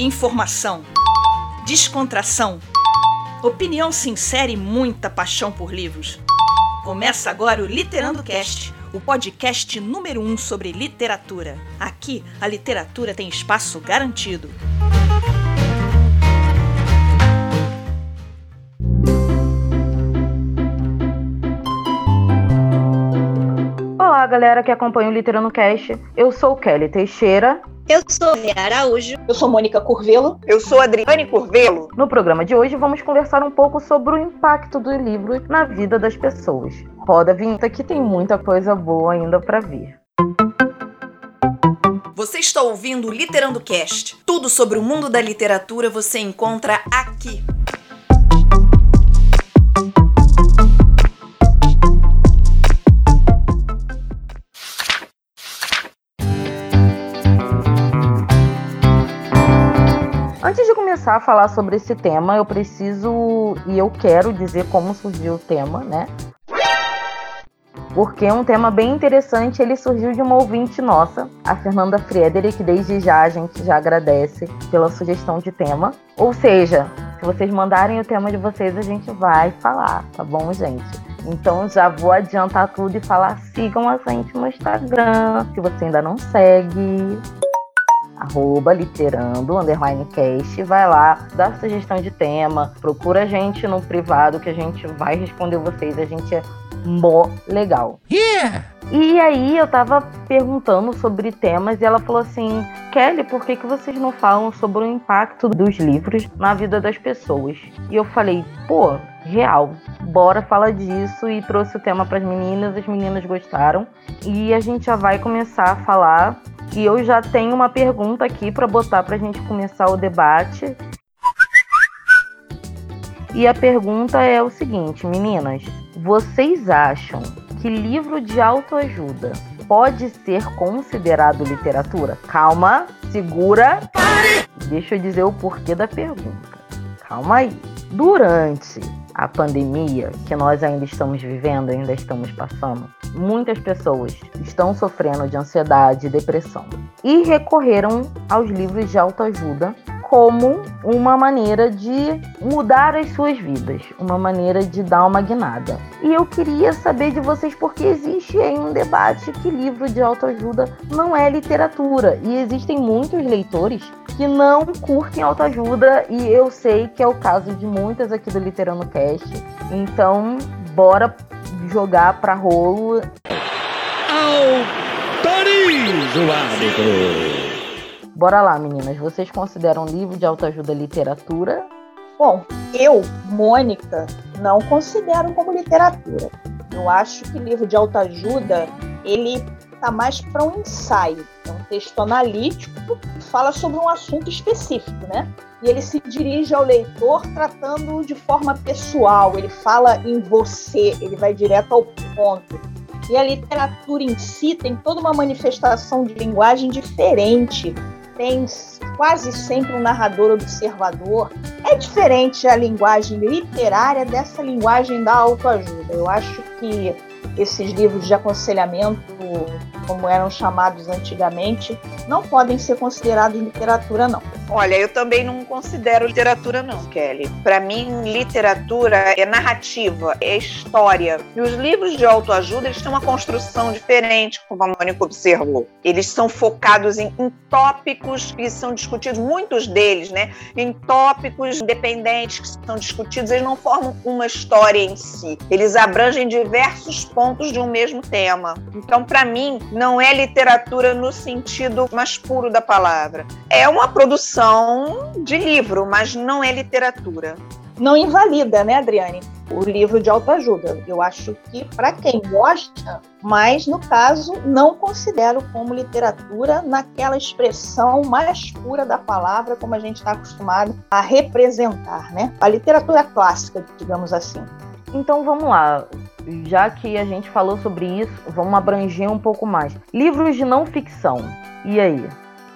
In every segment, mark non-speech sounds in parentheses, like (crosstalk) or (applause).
Informação, descontração, opinião sincera e muita paixão por livros. Começa agora o Literando Cast, o podcast número um sobre literatura. Aqui, a literatura tem espaço garantido. Olá, galera que acompanha o Literando Cast. Eu sou Kelly Teixeira. Eu sou Rê Araújo. Eu sou Mônica Curvelo. Eu sou Adriane Curvelo. No programa de hoje vamos conversar um pouco sobre o impacto do livro na vida das pessoas. Roda a vinheta que tem muita coisa boa ainda para vir. Você está ouvindo o Literando Cast. Tudo sobre o mundo da literatura você encontra aqui. Começar a falar sobre esse tema, eu preciso e eu quero dizer como surgiu o tema, né? Porque é um tema bem interessante, ele surgiu de uma ouvinte nossa, a Fernanda Friedrich, desde já a gente já agradece pela sugestão de tema. Ou seja, se vocês mandarem o tema de vocês, a gente vai falar, tá bom, gente? Então já vou adiantar tudo e falar: sigam a gente no Instagram, se você ainda não segue arroba literando, underline cast, vai lá, dá sugestão de tema, procura a gente no privado que a gente vai responder vocês, a gente é mó legal. Yeah! E aí eu tava perguntando sobre temas e ela falou assim, Kelly, por que, que vocês não falam sobre o impacto dos livros na vida das pessoas? E eu falei, pô, real, bora falar disso e trouxe o tema para as meninas, as meninas gostaram e a gente já vai começar a falar e eu já tenho uma pergunta aqui para botar para a gente começar o debate. E a pergunta é o seguinte, meninas: vocês acham que livro de autoajuda pode ser considerado literatura? Calma, segura. Deixa eu dizer o porquê da pergunta. Calma aí. Durante a pandemia que nós ainda estamos vivendo, ainda estamos passando, muitas pessoas estão sofrendo de ansiedade e depressão e recorreram aos livros de autoajuda como uma maneira de mudar as suas vidas, uma maneira de dar uma guinada. E eu queria saber de vocês porque existe aí um debate que livro de autoajuda não é literatura e existem muitos leitores que não curtem autoajuda e eu sei que é o caso de muitas aqui do Literano Cast. Então, bora jogar para rolo. Autoriza o árbitro. Bora lá, meninas. Vocês consideram livro de autoajuda literatura? Bom, eu, Mônica, não considero como literatura. Eu acho que livro de autoajuda, ele tá mais para um ensaio, é um texto analítico que fala sobre um assunto específico, né? E ele se dirige ao leitor tratando de forma pessoal, ele fala em você, ele vai direto ao ponto. E a literatura em si tem toda uma manifestação de linguagem diferente, tem quase sempre um narrador observador. É diferente a linguagem literária dessa linguagem da autoajuda. Eu acho que esses livros de aconselhamento, como eram chamados antigamente, não podem ser considerados literatura, não. Olha, eu também não considero literatura, não, Kelly. Para mim, literatura é narrativa, é história. E os livros de autoajuda, eles têm uma construção diferente, como a Mônica observou. Eles são focados em, em tópicos que são discutidos, muitos deles, né? Em tópicos independentes que são discutidos, eles não formam uma história em si. Eles abrangem diversos pontos de um mesmo tema. Então, para mim, não é literatura no sentido mais puro da palavra. É uma produção de livro, mas não é literatura. Não invalida, né, Adriane? O livro de autoajuda. Eu acho que, para quem gosta, mas no caso, não considero como literatura naquela expressão mais pura da palavra, como a gente está acostumado a representar, né? A literatura clássica, digamos assim. Então vamos lá. Já que a gente falou sobre isso, vamos abranger um pouco mais. Livros de não ficção. E aí?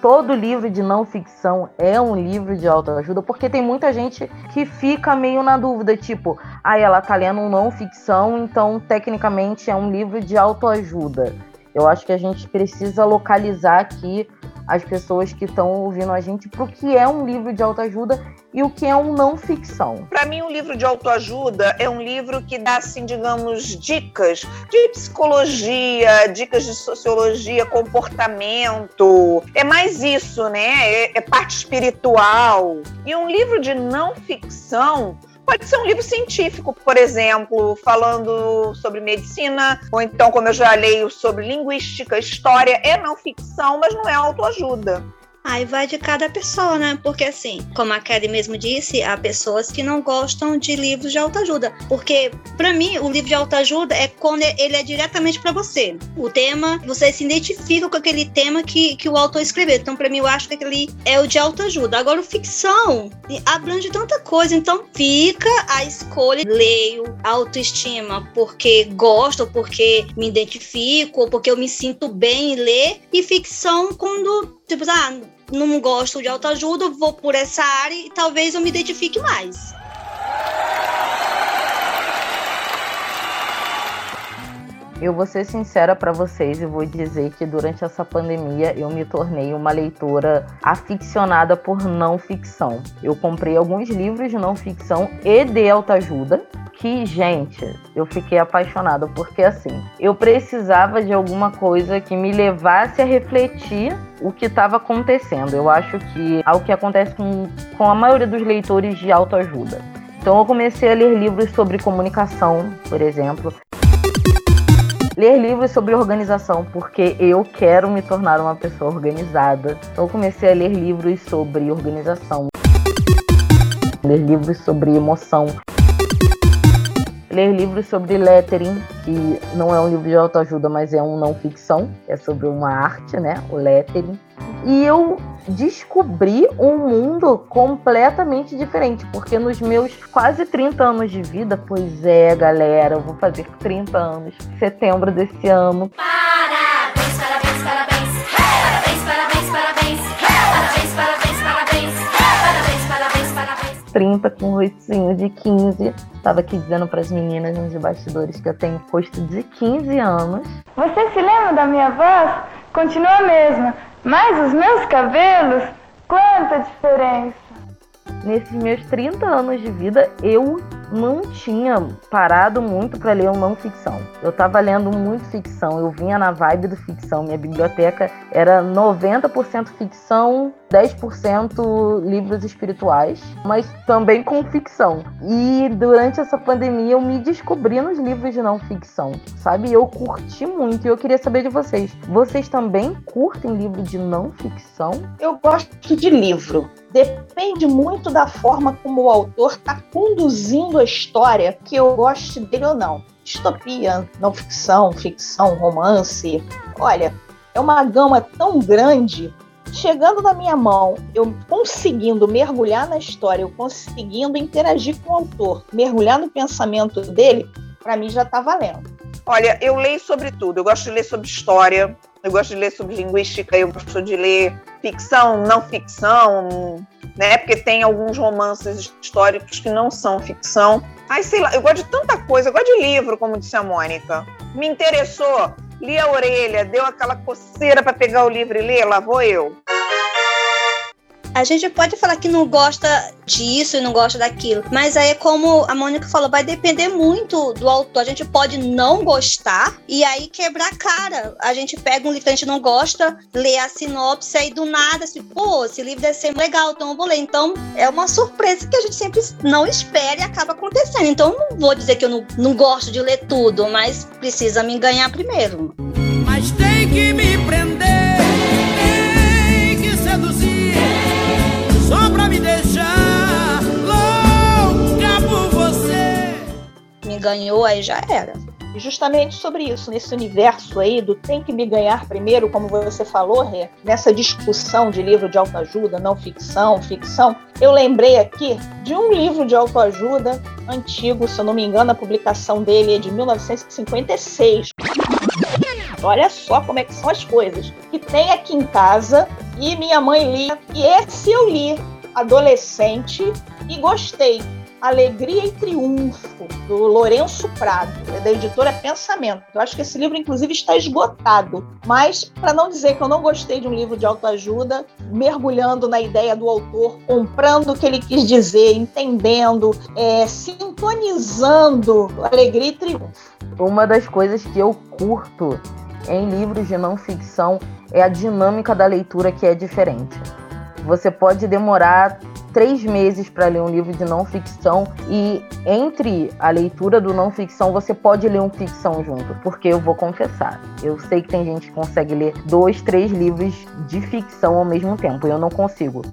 todo livro de não ficção é um livro de autoajuda, porque tem muita gente que fica meio na dúvida, tipo, ah, ela tá lendo um não ficção, então tecnicamente é um livro de autoajuda. Eu acho que a gente precisa localizar aqui as pessoas que estão ouvindo a gente para o que é um livro de autoajuda e o que é um não ficção. Para mim, um livro de autoajuda é um livro que dá, assim, digamos, dicas de psicologia, dicas de sociologia, comportamento. É mais isso, né? É, é parte espiritual. E um livro de não ficção Pode ser um livro científico, por exemplo, falando sobre medicina, ou então, como eu já leio, sobre linguística, história. É não ficção, mas não é autoajuda. Aí vai de cada pessoa, né? Porque assim, como a Kelly mesmo disse, há pessoas que não gostam de livros de autoajuda. Porque, para mim, o livro de autoajuda é quando ele é diretamente para você. O tema, você se identifica com aquele tema que, que o autor escreveu. Então, para mim, eu acho que aquele é o de autoajuda. Agora, o ficção abrange tanta coisa. Então, fica a escolha. Leio autoestima porque gosto, porque me identifico, porque eu me sinto bem em ler. E ficção quando tipo, ah, não gosto de autoajuda, vou por essa área e talvez eu me identifique mais. Eu vou ser sincera para vocês e vou dizer que durante essa pandemia eu me tornei uma leitora aficionada por não ficção. Eu comprei alguns livros de não ficção e de autoajuda que, gente, eu fiquei apaixonada porque assim, eu precisava de alguma coisa que me levasse a refletir o que estava acontecendo. Eu acho que é o que acontece com, com a maioria dos leitores de autoajuda. Então eu comecei a ler livros sobre comunicação, por exemplo ler livros sobre organização, porque eu quero me tornar uma pessoa organizada. Então eu comecei a ler livros sobre organização, ler livros sobre emoção, ler livros sobre lettering, que não é um livro de autoajuda, mas é um não ficção, é sobre uma arte, né, o lettering. E eu descobri um mundo completamente diferente, porque nos meus quase 30 anos de vida, pois é, galera, eu vou fazer 30 anos, setembro desse ano. Parabéns, parabéns, parabéns. Parabéns, parabéns, parabéns. Parabéns, parabéns, parabéns. Parabéns, parabéns, parabéns. 30 com um rostinho de 15. Tava aqui dizendo para as meninas nos bastidores que eu tenho rosto de 15 anos. Você se lembra da minha voz? Continua a mesma, mas os meus cabelos, quanta diferença! Nesses meus 30 anos de vida, eu não tinha parado muito para ler não ficção. Eu estava lendo muito ficção, eu vinha na vibe do ficção. Minha biblioteca era 90% ficção, 10% livros espirituais, mas também com ficção. E durante essa pandemia eu me descobri nos livros de não ficção, sabe? Eu curti muito e eu queria saber de vocês. Vocês também curtem livro de não ficção? Eu gosto de livro. Depende muito da forma como o autor está conduzindo a história, que eu goste dele ou não. Distopia, não ficção, ficção, romance. Olha, é uma gama tão grande chegando na minha mão, eu conseguindo mergulhar na história, eu conseguindo interagir com o autor, mergulhar no pensamento dele, para mim já está valendo. Olha, eu leio sobre tudo. Eu gosto de ler sobre história, eu gosto de ler sobre linguística, eu gosto de ler ficção, não ficção, né? Porque tem alguns romances históricos que não são ficção. Ai, sei lá, eu gosto de tanta coisa, eu gosto de livro, como disse a Mônica. Me interessou, li a orelha, deu aquela coceira para pegar o livro e ler, lá vou eu. A gente pode falar que não gosta disso e não gosta daquilo, mas aí, como a Mônica falou, vai depender muito do autor. A gente pode não gostar e aí quebrar a cara. A gente pega um livro que a gente não gosta, lê a sinopse e do nada, assim, pô, esse livro deve ser legal, então eu vou ler. Então, é uma surpresa que a gente sempre não espera e acaba acontecendo. Então, não vou dizer que eu não, não gosto de ler tudo, mas precisa me ganhar primeiro. Mas tem que me ganhou, aí já era. E justamente sobre isso, nesse universo aí do tem que me ganhar primeiro, como você falou, Rê, nessa discussão de livro de autoajuda, não ficção, ficção, eu lembrei aqui de um livro de autoajuda antigo, se eu não me engano, a publicação dele é de 1956. Olha só como é que são as coisas. Que tem aqui em casa e minha mãe lia. E esse eu li, adolescente, e gostei. Alegria e Triunfo, do Lourenço Prado, é da editora Pensamento. Eu acho que esse livro, inclusive, está esgotado. Mas, para não dizer que eu não gostei de um livro de autoajuda, mergulhando na ideia do autor, comprando o que ele quis dizer, entendendo, é, sintonizando Alegria e Triunfo. Uma das coisas que eu curto em livros de não ficção é a dinâmica da leitura que é diferente. Você pode demorar três meses para ler um livro de não ficção e entre a leitura do não ficção você pode ler um ficção junto, porque eu vou confessar, eu sei que tem gente que consegue ler dois, três livros de ficção ao mesmo tempo, eu não consigo.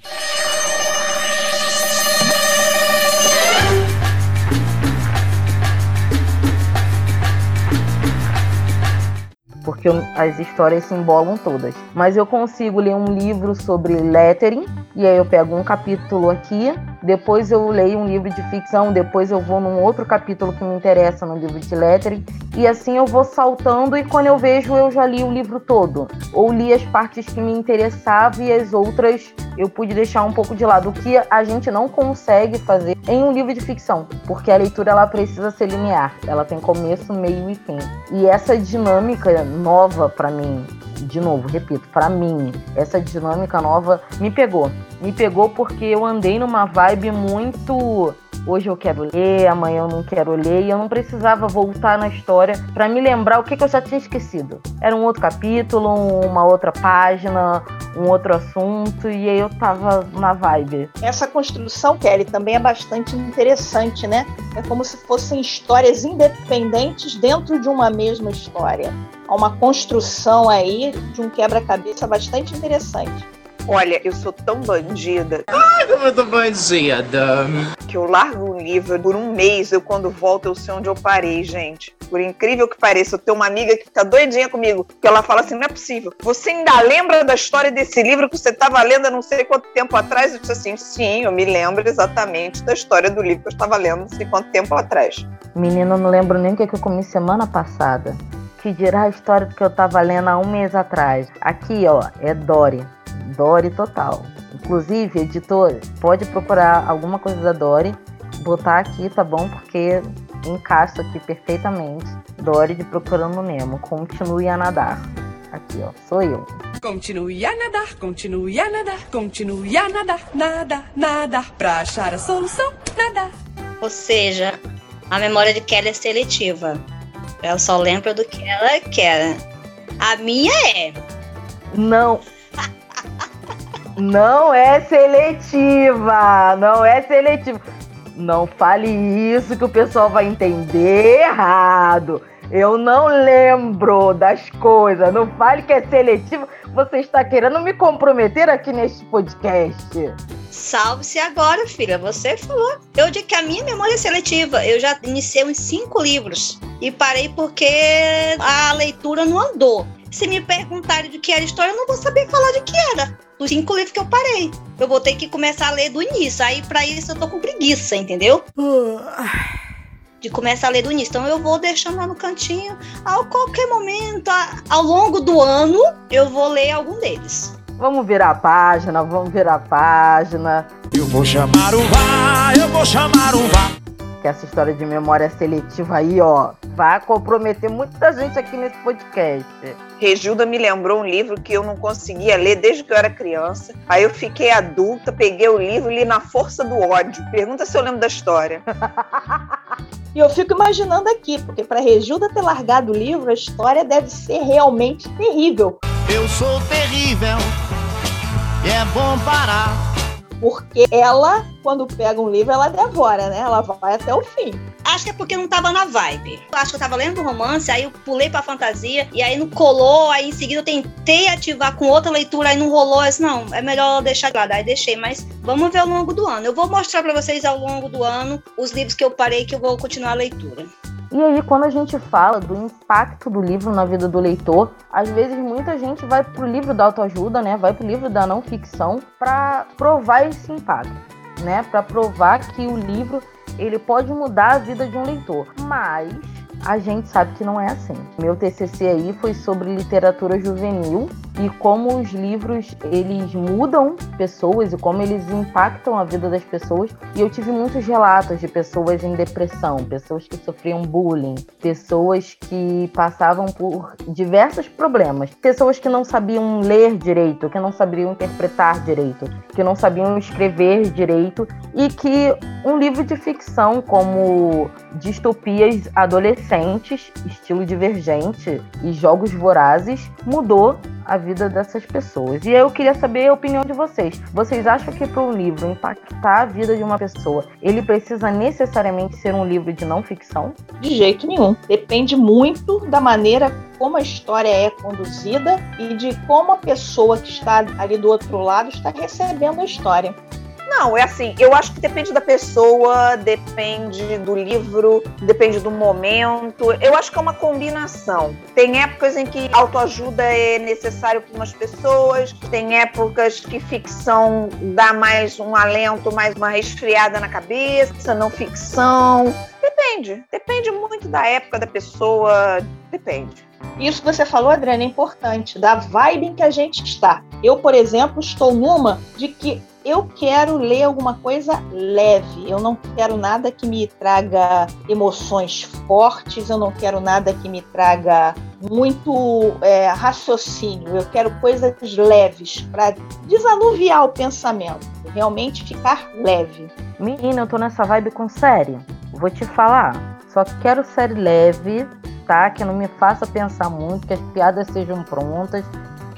Porque eu- as histórias se embolam todas. Mas eu consigo ler um livro sobre lettering, e aí eu pego um capítulo aqui, depois eu leio um livro de ficção, depois eu vou num outro capítulo que me interessa no livro de lettering, e assim eu vou saltando e quando eu vejo eu já li o livro todo. Ou li as partes que me interessavam e as outras eu pude deixar um pouco de lado, o que a gente não consegue fazer em um livro de ficção, porque a leitura ela precisa ser linear, ela tem começo, meio e fim. E essa dinâmica nova pra mim, de novo, repito, pra mim, essa dinâmica nova me pegou. Me pegou porque eu andei numa vibe muito hoje eu quero ler, amanhã eu não quero ler, e eu não precisava voltar na história pra me lembrar o que, que eu já tinha esquecido. Era um outro capítulo, uma outra página, um outro assunto, e aí eu tava na vibe. Essa construção, Kelly, também é bastante interessante, né? É como se fossem histórias independentes dentro de uma mesma história. Há uma construção aí de um quebra-cabeça bastante interessante. Olha, eu sou tão bandida Como eu tô bandida. que eu largo um livro por um mês, eu quando volto eu sei onde eu parei, gente. Por incrível que pareça, eu tenho uma amiga que tá doidinha comigo, que ela fala assim, não é possível. Você ainda lembra da história desse livro que você estava lendo há não sei quanto tempo atrás? Eu disse assim, sim, eu me lembro exatamente da história do livro que eu estava lendo não sei quanto tempo atrás. Menina, eu não lembro nem o que, que eu comi semana passada. Que dirá a história que eu tava lendo há um mês atrás. Aqui, ó, é Dory. Dory total. Inclusive, editor, pode procurar alguma coisa da Dory, botar aqui, tá bom? Porque encaixa aqui perfeitamente. Dory de Procurando Nemo. Continue a nadar. Aqui, ó, sou eu. Continue a nadar, continue a nadar, continue a nadar, nadar, nadar, pra achar a solução, nadar. Ou seja, a memória de Kelly é seletiva. Ela só lembra do que ela quer. A minha é. Não. Não é seletiva. Não é seletiva. Não fale isso que o pessoal vai entender errado. Eu não lembro das coisas. Não fale que é seletivo. Você está querendo me comprometer aqui neste podcast. Salve-se agora, filha. Você falou. Eu digo que a minha memória é seletiva. Eu já iniciei uns cinco livros e parei porque a leitura não andou. Se me perguntarem de que era a história, eu não vou saber falar de que era. Dos cinco livros que eu parei. Eu vou ter que começar a ler do início. Aí, pra isso, eu tô com preguiça, entendeu? De começar a ler do início. Então, eu vou deixando lá no cantinho. A qualquer momento, a- ao longo do ano, eu vou ler algum deles. Vamos virar a página, vamos virar a página. Eu vou chamar o VAR, eu vou chamar o VAR. Que essa história de memória seletiva aí, ó, vai comprometer muita gente aqui nesse podcast. Regilda me lembrou um livro que eu não conseguia ler desde que eu era criança. Aí eu fiquei adulta, peguei o livro e li na força do ódio. Pergunta se eu lembro da história. (laughs) E eu fico imaginando aqui, porque para Regilda ter largado o livro, a história deve ser realmente terrível. Eu sou terrível e é bom parar. Porque ela, quando pega um livro, ela devora, né? Ela vai até o fim. Acho que é porque não tava na vibe. Acho que eu tava lendo um romance, aí eu pulei pra fantasia, e aí não colou, aí em seguida eu tentei ativar com outra leitura, aí não rolou. Eu disse, não, é melhor deixar de lado. Aí deixei, mas vamos ver ao longo do ano. Eu vou mostrar pra vocês ao longo do ano os livros que eu parei que eu vou continuar a leitura. E aí, quando a gente fala do impacto do livro na vida do leitor, às vezes muita gente vai pro livro da autoajuda, né? Vai pro livro da não ficção para provar esse impacto, né? Para provar que o livro ele pode mudar a vida de um leitor. Mas a gente sabe que não é assim. Meu TCC aí foi sobre literatura juvenil e como os livros eles mudam pessoas e como eles impactam a vida das pessoas. E eu tive muitos relatos de pessoas em depressão, pessoas que sofriam bullying, pessoas que passavam por diversos problemas, pessoas que não sabiam ler direito, que não sabiam interpretar direito, que não sabiam escrever direito e que um livro de ficção como distopias adolescentes, estilo divergente e jogos vorazes mudou a vida dessas pessoas. E eu queria saber a opinião de vocês. Vocês acham que para um livro impactar a vida de uma pessoa, ele precisa necessariamente ser um livro de não ficção? De jeito nenhum. Depende muito da maneira como a história é conduzida e de como a pessoa que está ali do outro lado está recebendo a história. Não, é assim, eu acho que depende da pessoa, depende do livro, depende do momento. Eu acho que é uma combinação. Tem épocas em que autoajuda é necessário para umas pessoas, tem épocas que ficção dá mais um alento, mais uma resfriada na cabeça, não ficção. Depende, depende muito da época da pessoa, depende. Isso que você falou, Adriana, é importante, da vibe em que a gente está. Eu, por exemplo, estou numa de que eu quero ler alguma coisa leve. Eu não quero nada que me traga emoções fortes, eu não quero nada que me traga muito é, raciocínio. Eu quero coisas leves para desanuviar o pensamento, realmente ficar leve. Menina, eu tô nessa vibe com série. Vou te falar. Só quero série leve, tá? Que não me faça pensar muito, que as piadas sejam prontas,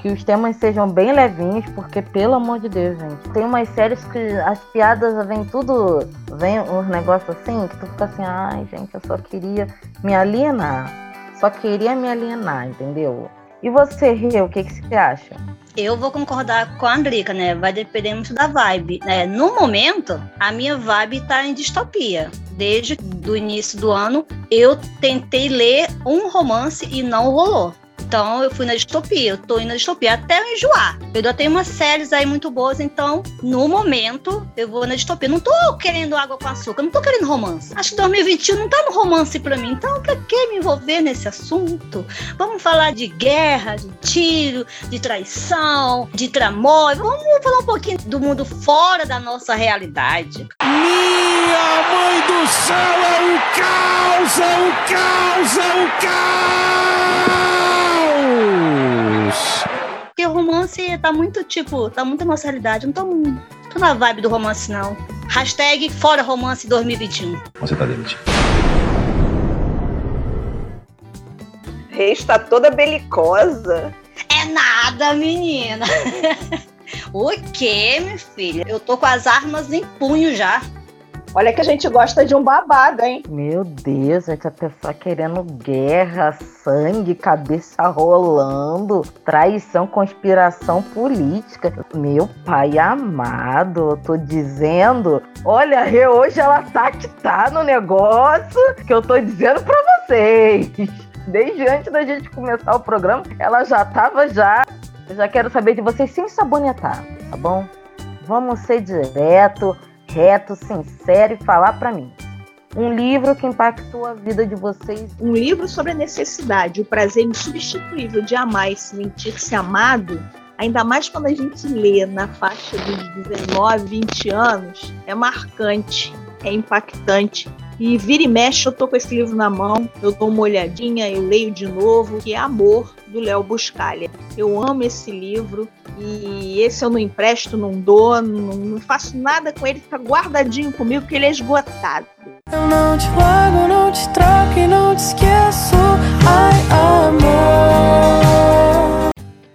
que os temas sejam bem levinhos, porque pelo amor de Deus, gente. Tem umas séries que as piadas vêm tudo. Vem uns negócios assim, que tu fica assim, ai, gente, eu só queria me alienar. Só queria me alienar, entendeu? E você, Rio, o que, que você acha? Eu vou concordar com a Andrica, né? Vai depender muito da vibe. Né? No momento, a minha vibe tá em distopia. Desde do início do ano, eu tentei ler um romance e não rolou. Então eu fui na distopia, eu tô indo na distopia até eu enjoar. Eu ainda tenho umas séries aí muito boas, então no momento eu vou na distopia. Não tô querendo água com açúcar, não tô querendo romance. Acho que 2021 não tá no romance pra mim, então pra que me envolver nesse assunto? Vamos falar de guerra, de tiro, de traição, de tramói. Vamos falar um pouquinho do mundo fora da nossa realidade. Minha mãe do céu é um caos, é um caos, é um caos! Porque o romance tá muito, tipo, tá muito na nossa realidade. Não tô, tô na vibe do romance, não. Hashtag fora romance 2021. Você tá demitido. Rei está toda belicosa. É nada, menina. (laughs) o quê, minha filha? Eu tô com as armas em punho já. Olha que a gente gosta de um babado, hein? Meu Deus, gente, a pessoa querendo guerra, sangue, cabeça rolando, traição, conspiração política. Meu pai amado, eu tô dizendo. Olha, hoje ela tá que tá no negócio que eu tô dizendo pra vocês. Desde antes da gente começar o programa, ela já tava já. Eu já quero saber de vocês sem sabonetar, tá bom? Vamos ser direto reto, sincero e falar para mim. Um livro que impactou a vida de vocês. Um livro sobre a necessidade, o prazer insubstituível de amar e sentir-se amado, ainda mais quando a gente lê na faixa dos 19, 20 anos, é marcante, é impactante. E vira e mexe, eu tô com esse livro na mão, eu dou uma olhadinha, eu leio de novo, que é Amor, do Léo Buscalha. Eu amo esse livro e esse eu não empresto, não dou, não, não faço nada com ele, fica guardadinho comigo, porque ele é esgotado. Eu não te largo, não te troco e não te esqueço. Ai, amor.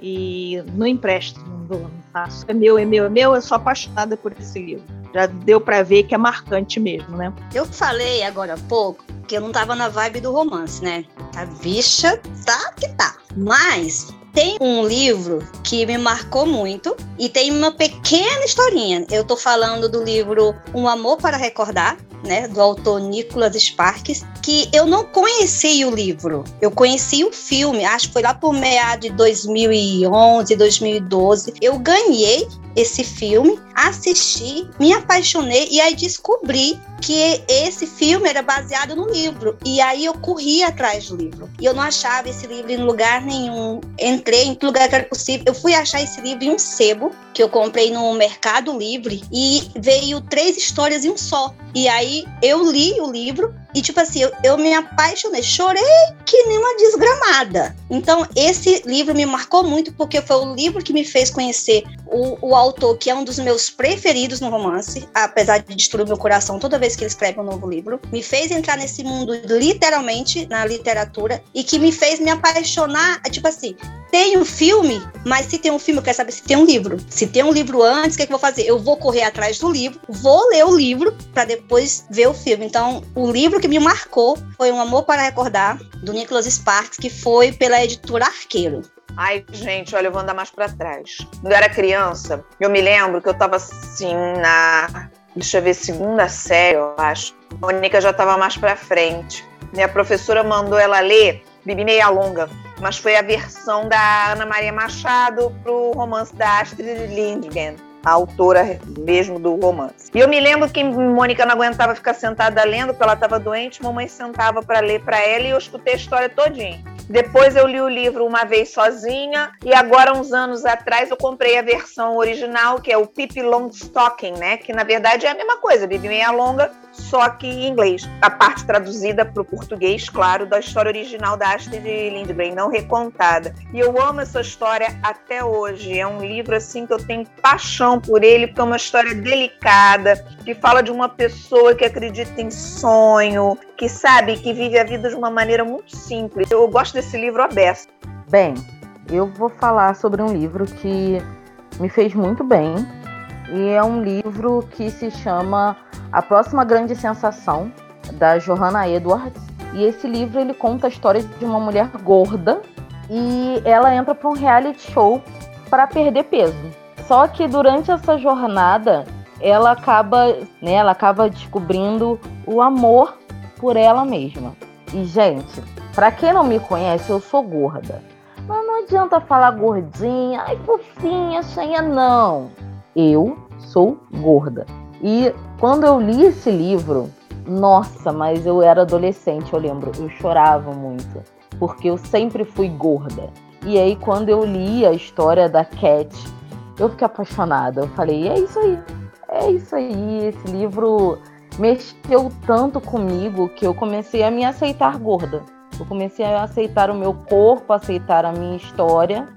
E não empresto, não dou, não faço. É meu, é meu, é meu, eu sou apaixonada por esse livro. Já deu pra ver que é marcante mesmo, né? Eu falei agora há pouco que eu não tava na vibe do romance, né? A bicha tá que tá. Mas tem um livro que me marcou muito e tem uma pequena historinha. Eu tô falando do livro Um Amor para Recordar, né, do autor Nicholas Sparks, que eu não conheci o livro. Eu conheci o filme, acho que foi lá por meados de 2011, 2012. Eu ganhei esse filme, assisti, me apaixonei e aí descobri que esse filme era baseado no livro. E aí eu corri atrás do livro. E eu não achava esse livro em lugar nenhum. Entrei em todo lugar que era possível. Eu fui achar esse livro em um sebo que eu comprei no Mercado Livre e veio três histórias em um só. E aí eu li o livro e, tipo assim, eu, eu me apaixonei, chorei que nem uma desgramada. Então, esse livro me marcou muito porque foi o livro que me fez conhecer o, o autor, que é um dos meus preferidos no romance, apesar de destruir meu coração toda vez que ele escreve um novo livro. Me fez entrar nesse mundo, literalmente, na literatura, e que me fez me apaixonar. Tipo assim, tem um filme, mas se tem um filme, eu quero saber se tem um livro. Se tem um livro antes, o que, é que eu vou fazer? Eu vou correr atrás do livro, vou ler o livro para depois ver o filme. Então, o livro que me marcou foi Um Amor para Recordar, do Nicholas Sparks, que foi pela editora Arqueiro. Ai, gente, olha, eu vou andar mais pra trás. Quando eu era criança, eu me lembro que eu tava assim na. Deixa eu ver, segunda série, eu acho. A Mônica já tava mais pra frente. Minha professora mandou ela ler Bibi Meia Longa, mas foi a versão da Ana Maria Machado pro romance da Astrid Lindgren a autora mesmo do romance. E eu me lembro que Mônica não aguentava ficar sentada lendo, porque ela estava doente, mamãe sentava para ler para ela e eu escutei a história todinha. Depois eu li o livro uma vez sozinha e agora uns anos atrás eu comprei a versão original, que é o Pippi Longstocking, né? Que na verdade é a mesma coisa, Bibi Meia Longa, só que em inglês. A parte traduzida para o português, claro, da história original da Astrid Lindgren, não recontada. E eu amo essa história até hoje. É um livro assim que eu tenho paixão por ele, porque é uma história delicada, que fala de uma pessoa que acredita em sonho, que sabe que vive a vida de uma maneira muito simples. Eu gosto desse livro aberto. Bem, eu vou falar sobre um livro que me fez muito bem. E é um livro que se chama A Próxima Grande Sensação, da Johanna Edwards. E esse livro ele conta a história de uma mulher gorda e ela entra para um reality show para perder peso. Só que durante essa jornada ela acaba, né, ela acaba descobrindo o amor por ela mesma. E gente, para quem não me conhece, eu sou gorda. Mas não adianta falar gordinha, ai fofinha, cheia não. Eu sou gorda. E quando eu li esse livro, nossa, mas eu era adolescente, eu lembro, eu chorava muito, porque eu sempre fui gorda. E aí quando eu li a história da Cat, eu fiquei apaixonada. Eu falei, é isso aí. É isso aí, esse livro mexeu tanto comigo que eu comecei a me aceitar gorda. Eu comecei a aceitar o meu corpo, aceitar a minha história.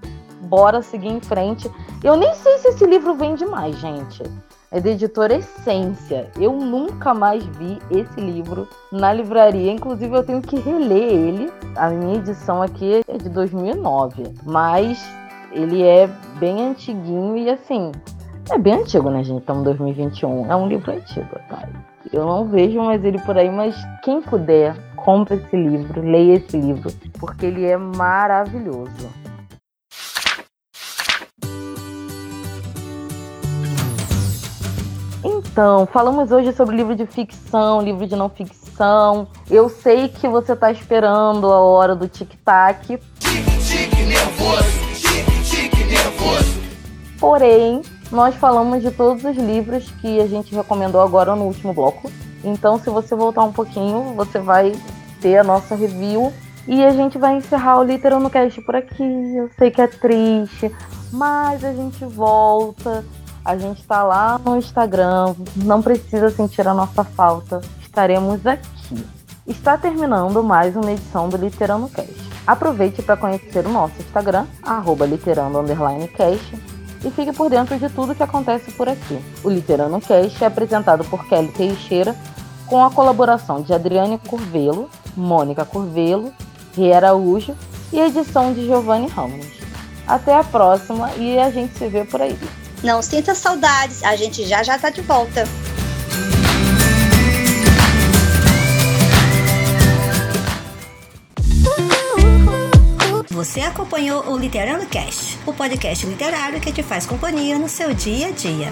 Bora seguir em frente. Eu nem sei se esse livro vende mais, gente. É da editora Essência. Eu nunca mais vi esse livro na livraria. Inclusive, eu tenho que reler ele. A minha edição aqui é de 2009. Mas ele é bem antiguinho e assim. É bem antigo, né, gente? Estamos em 2021. É um livro antigo, tá? Eu não vejo mais ele por aí, mas quem puder, compre esse livro, leia esse livro, porque ele é maravilhoso. Então, falamos hoje sobre livro de ficção, livro de não ficção. Eu sei que você está esperando a hora do tic-tac. Tique nervoso, tique nervoso. Porém, nós falamos de todos os livros que a gente recomendou agora no último bloco. Então, se você voltar um pouquinho, você vai ter a nossa review e a gente vai encerrar o Literal no Cast por aqui. Eu sei que é triste, mas a gente volta. A gente tá lá no Instagram, não precisa sentir a nossa falta. Estaremos aqui. Está terminando mais uma edição do Literando Cast. Aproveite para conhecer o nosso Instagram, arroba literando_cast e fique por dentro de tudo que acontece por aqui. O Literano Cast é apresentado por Kelly Teixeira, com a colaboração de Adriane Curvelo, Mônica Curvelo, Ria Araújo e edição de Giovanni Ramos. Até a próxima e a gente se vê por aí. Não sinta saudades, a gente já já tá de volta. Você acompanhou o Literando Cast, o podcast literário que te faz companhia no seu dia a dia.